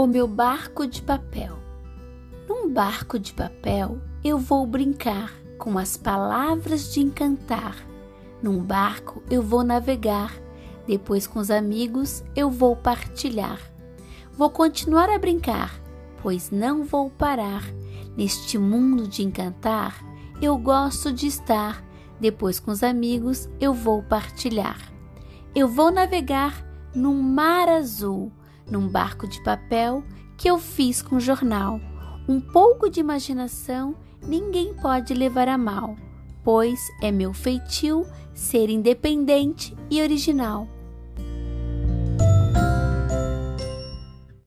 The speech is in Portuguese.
O meu barco de papel. Num barco de papel eu vou brincar com as palavras de encantar. Num barco eu vou navegar, depois com os amigos eu vou partilhar. Vou continuar a brincar, pois não vou parar. Neste mundo de encantar, eu gosto de estar, depois com os amigos eu vou partilhar. Eu vou navegar num mar azul num barco de papel que eu fiz com jornal. Um pouco de imaginação ninguém pode levar a mal, pois é meu feitio ser independente e original.